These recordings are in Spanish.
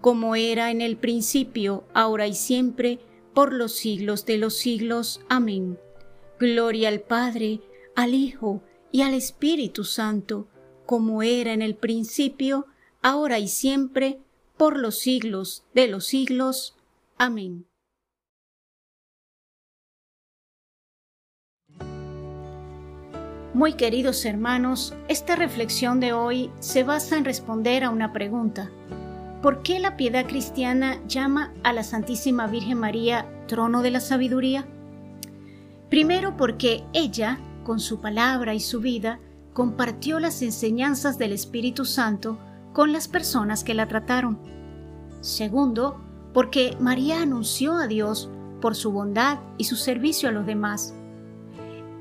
como era en el principio, ahora y siempre, por los siglos de los siglos. Amén. Gloria al Padre, al Hijo y al Espíritu Santo, como era en el principio, ahora y siempre, por los siglos de los siglos. Amén. Muy queridos hermanos, esta reflexión de hoy se basa en responder a una pregunta. ¿Por qué la piedad cristiana llama a la Santísima Virgen María trono de la sabiduría? Primero porque ella, con su palabra y su vida, compartió las enseñanzas del Espíritu Santo con las personas que la trataron. Segundo, porque María anunció a Dios por su bondad y su servicio a los demás.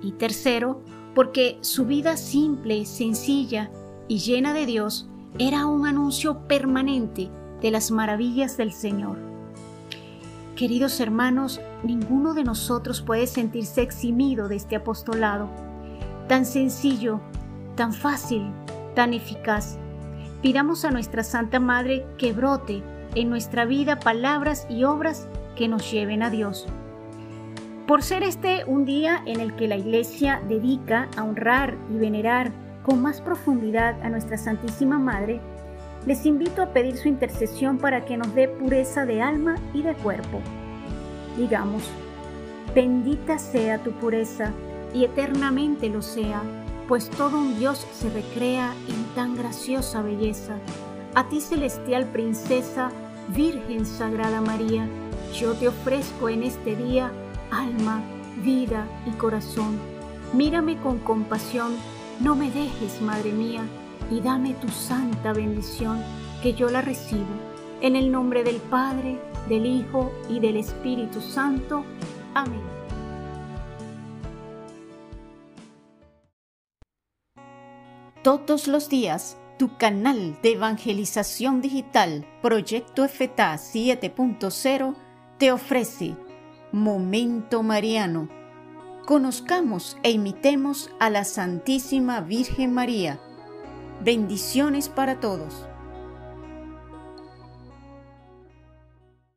Y tercero, porque su vida simple, sencilla y llena de Dios era un anuncio permanente de las maravillas del Señor. Queridos hermanos, ninguno de nosotros puede sentirse eximido de este apostolado, tan sencillo, tan fácil, tan eficaz. Pidamos a nuestra Santa Madre que brote en nuestra vida palabras y obras que nos lleven a Dios. Por ser este un día en el que la Iglesia dedica a honrar y venerar con más profundidad a nuestra Santísima Madre, les invito a pedir su intercesión para que nos dé pureza de alma y de cuerpo. Digamos, bendita sea tu pureza y eternamente lo sea, pues todo un Dios se recrea en tan graciosa belleza. A ti celestial princesa, Virgen Sagrada María, yo te ofrezco en este día alma, vida y corazón. Mírame con compasión no me dejes, Madre mía, y dame tu santa bendición, que yo la recibo. En el nombre del Padre, del Hijo y del Espíritu Santo. Amén. Todos los días, tu canal de evangelización digital, Proyecto FTA 7.0, te ofrece Momento Mariano Conozcamos e imitemos a la Santísima Virgen María. Bendiciones para todos.